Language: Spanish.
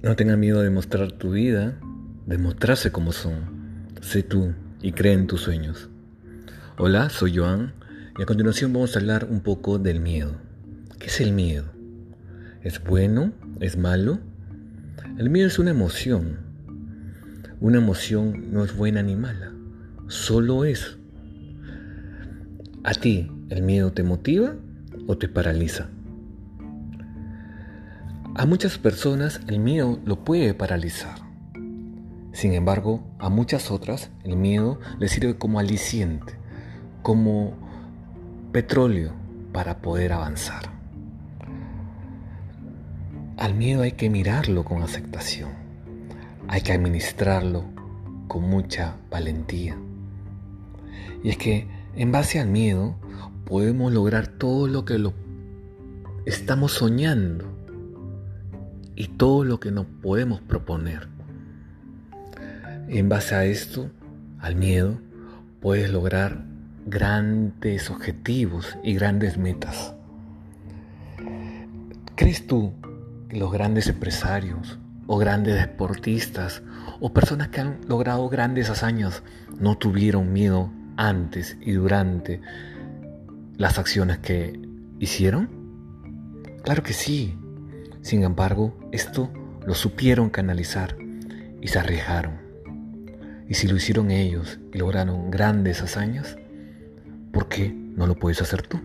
No tengas miedo de mostrar tu vida, de mostrarse como son. Sé tú y cree en tus sueños. Hola, soy Joan y a continuación vamos a hablar un poco del miedo. ¿Qué es el miedo? ¿Es bueno? ¿Es malo? El miedo es una emoción. Una emoción no es buena ni mala, solo es. ¿A ti el miedo te motiva o te paraliza? A muchas personas el miedo lo puede paralizar. Sin embargo, a muchas otras el miedo les sirve como aliciente, como petróleo para poder avanzar. Al miedo hay que mirarlo con aceptación, hay que administrarlo con mucha valentía. Y es que en base al miedo podemos lograr todo lo que lo estamos soñando y todo lo que nos podemos proponer. En base a esto, al miedo, puedes lograr grandes objetivos y grandes metas. ¿Crees tú que los grandes empresarios o grandes deportistas o personas que han logrado grandes hazañas no tuvieron miedo antes y durante las acciones que hicieron? Claro que sí, sin embargo, esto lo supieron canalizar y se arriesgaron. Y si lo hicieron ellos y lograron grandes hazañas, ¿por qué no lo puedes hacer tú?